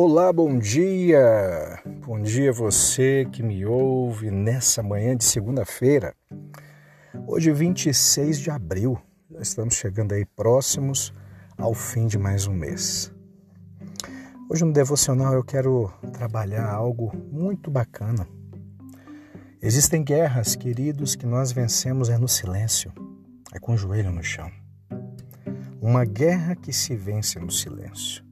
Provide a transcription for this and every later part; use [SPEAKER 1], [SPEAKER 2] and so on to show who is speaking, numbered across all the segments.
[SPEAKER 1] Olá, bom dia! Bom dia você que me ouve nessa manhã de segunda-feira. Hoje, 26 de abril, já estamos chegando aí próximos ao fim de mais um mês. Hoje no devocional eu quero trabalhar algo muito bacana. Existem guerras, queridos, que nós vencemos é no silêncio, é com o joelho no chão. Uma guerra que se vence no silêncio.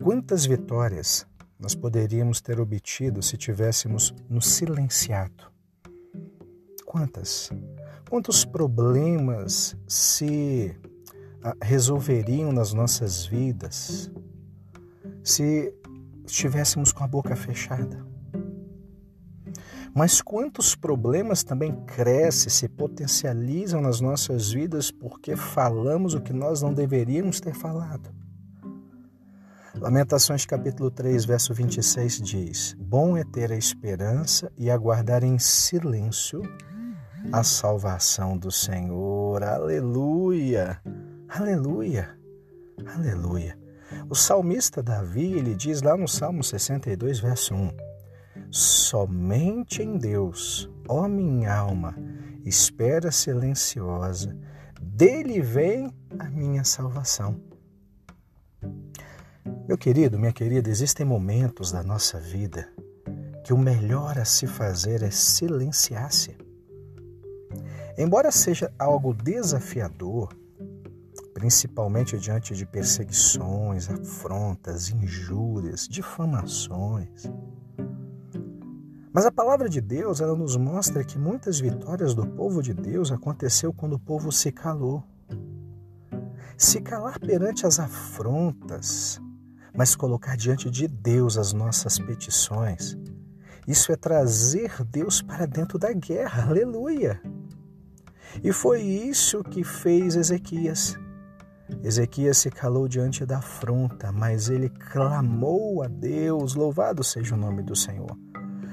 [SPEAKER 1] Quantas vitórias nós poderíamos ter obtido se tivéssemos nos silenciado? Quantas? Quantos problemas se ah, resolveriam nas nossas vidas se estivéssemos com a boca fechada? Mas quantos problemas também crescem, se potencializam nas nossas vidas porque falamos o que nós não deveríamos ter falado? Lamentações capítulo 3, verso 26 diz: Bom é ter a esperança e aguardar em silêncio a salvação do Senhor. Aleluia! Aleluia! Aleluia! O salmista Davi, ele diz lá no Salmo 62, verso 1: Somente em Deus, ó minha alma, espera silenciosa, dele vem a minha salvação. Meu querido, minha querida, existem momentos da nossa vida que o melhor a se fazer é silenciar-se. Embora seja algo desafiador, principalmente diante de perseguições, afrontas, injúrias, difamações. Mas a palavra de Deus, ela nos mostra que muitas vitórias do povo de Deus aconteceu quando o povo se calou. Se calar perante as afrontas, mas colocar diante de Deus as nossas petições. Isso é trazer Deus para dentro da guerra. Aleluia! E foi isso que fez Ezequias. Ezequias se calou diante da afronta, mas ele clamou a Deus, louvado seja o nome do Senhor.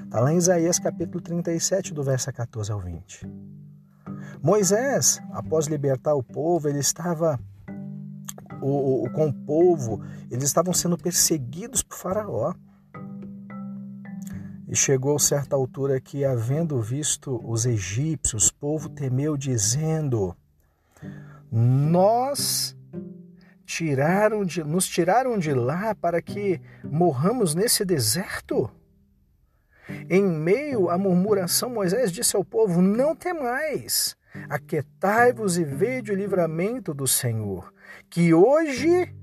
[SPEAKER 1] Está lá em Isaías capítulo 37, do verso 14 ao 20. Moisés, após libertar o povo, ele estava o, o, com o povo, eles estavam sendo perseguidos por Faraó. E chegou certa altura que, havendo visto os egípcios, o povo temeu, dizendo: Nós tiraram de, nos tiraram de lá para que morramos nesse deserto? Em meio à murmuração, Moisés disse ao povo: Não temais, aquietai-vos e vede o livramento do Senhor que hoje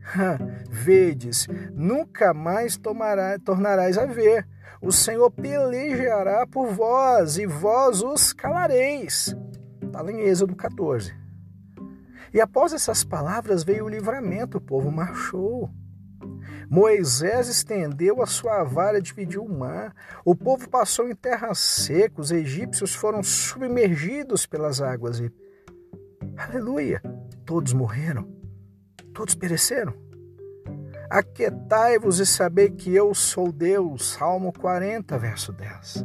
[SPEAKER 1] vedes, nunca mais tomará, tornarás a ver. O Senhor pelejará por vós e vós os calareis. Está em Êxodo 14. E após essas palavras veio o livramento, o povo marchou. Moisés estendeu a sua vara e dividiu o mar. O povo passou em terra seca, os egípcios foram submergidos pelas águas e. Aleluia! Todos morreram todos pereceram. Aquietai-vos e sabei que eu sou Deus. Salmo 40, verso 10.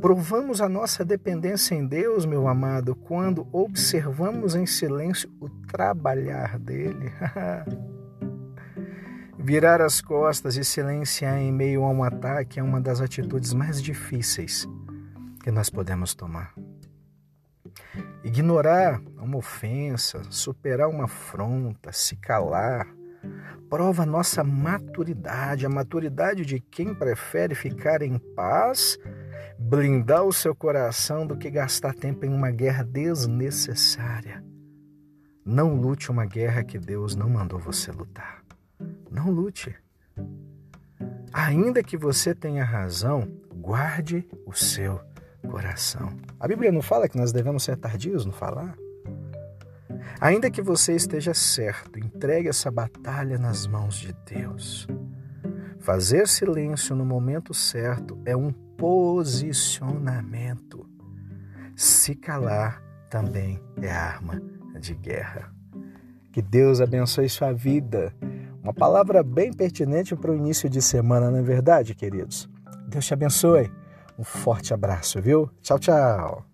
[SPEAKER 1] Provamos a nossa dependência em Deus, meu amado, quando observamos em silêncio o trabalhar dele. Virar as costas e silenciar em meio a um ataque é uma das atitudes mais difíceis que nós podemos tomar. Ignorar uma ofensa, superar uma afronta, se calar, prova nossa maturidade, a maturidade de quem prefere ficar em paz, blindar o seu coração do que gastar tempo em uma guerra desnecessária. Não lute uma guerra que Deus não mandou você lutar. Não lute. Ainda que você tenha razão, guarde o seu coração. A Bíblia não fala que nós devemos ser tardios no falar? Ainda que você esteja certo, entregue essa batalha nas mãos de Deus. Fazer silêncio no momento certo é um posicionamento. Se calar também é arma de guerra. Que Deus abençoe sua vida. Uma palavra bem pertinente para o início de semana, não é verdade, queridos? Deus te abençoe. Um forte abraço, viu? Tchau, tchau.